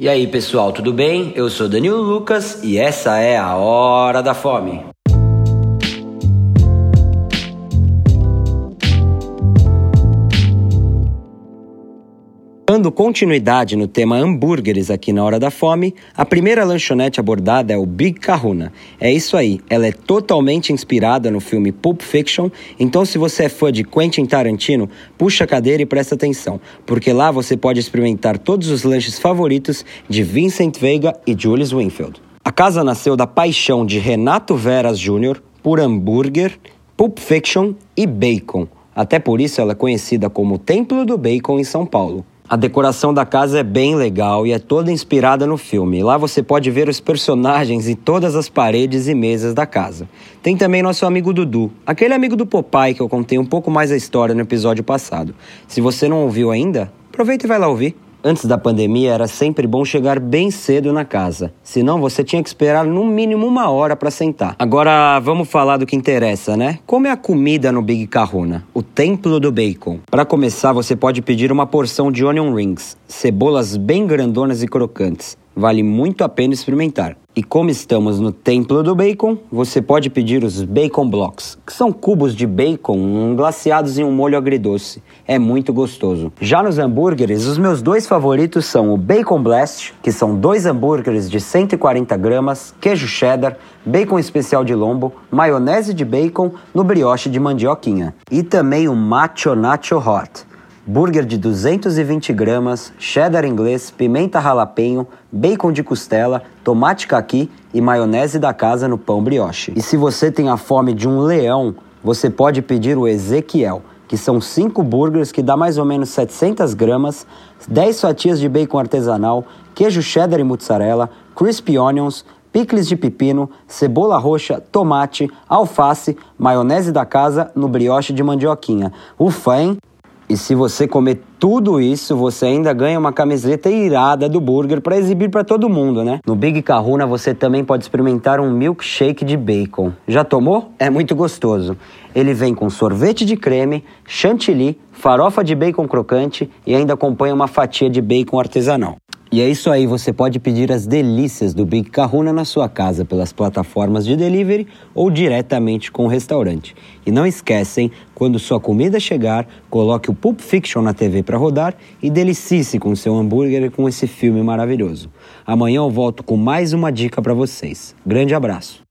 E aí, pessoal, tudo bem? Eu sou Danilo Lucas e essa é a Hora da Fome. Dando continuidade no tema hambúrgueres aqui na Hora da Fome, a primeira lanchonete abordada é o Big Kahuna. É isso aí, ela é totalmente inspirada no filme Pulp Fiction, então se você é fã de Quentin Tarantino, puxa a cadeira e presta atenção, porque lá você pode experimentar todos os lanches favoritos de Vincent Veiga e Julius Winfield. A casa nasceu da paixão de Renato Veras Jr. por hambúrguer, Pulp Fiction e bacon. Até por isso ela é conhecida como Templo do Bacon em São Paulo. A decoração da casa é bem legal e é toda inspirada no filme. Lá você pode ver os personagens em todas as paredes e mesas da casa. Tem também nosso amigo Dudu, aquele amigo do Popeye que eu contei um pouco mais a história no episódio passado. Se você não ouviu ainda, aproveita e vai lá ouvir. Antes da pandemia era sempre bom chegar bem cedo na casa, senão você tinha que esperar no mínimo uma hora para sentar. Agora vamos falar do que interessa, né? Como é a comida no Big Kahuna? O templo do bacon. Para começar, você pode pedir uma porção de onion rings, cebolas bem grandonas e crocantes. Vale muito a pena experimentar. E como estamos no Templo do Bacon, você pode pedir os Bacon Blocks, que são cubos de bacon glaciados em um molho agridoce. É muito gostoso. Já nos hambúrgueres, os meus dois favoritos são o Bacon Blast, que são dois hambúrgueres de 140 gramas, queijo cheddar, bacon especial de lombo, maionese de bacon no brioche de mandioquinha. E também o Macho Nacho Hot burger de 220 gramas, cheddar inglês, pimenta ralapenho, bacon de costela, tomate caqui e maionese da casa no pão brioche. E se você tem a fome de um leão, você pode pedir o Ezequiel, que são 5 burgers que dá mais ou menos 700 gramas, 10 fatias de bacon artesanal, queijo cheddar e mozzarella, crispy onions, picles de pepino, cebola roxa, tomate, alface, maionese da casa no brioche de mandioquinha. Ufa, hein? E se você comer tudo isso, você ainda ganha uma camiseta irada do burger para exibir para todo mundo, né? No Big Kahuna você também pode experimentar um milkshake de bacon. Já tomou? É muito gostoso. Ele vem com sorvete de creme, chantilly, farofa de bacon crocante e ainda acompanha uma fatia de bacon artesanal. E é isso aí, você pode pedir as delícias do Big Kahuna na sua casa pelas plataformas de delivery ou diretamente com o restaurante. E não esquecem, quando sua comida chegar, coloque o Pulp Fiction na TV para rodar e delicie-se com seu hambúrguer e com esse filme maravilhoso. Amanhã eu volto com mais uma dica para vocês. Grande abraço.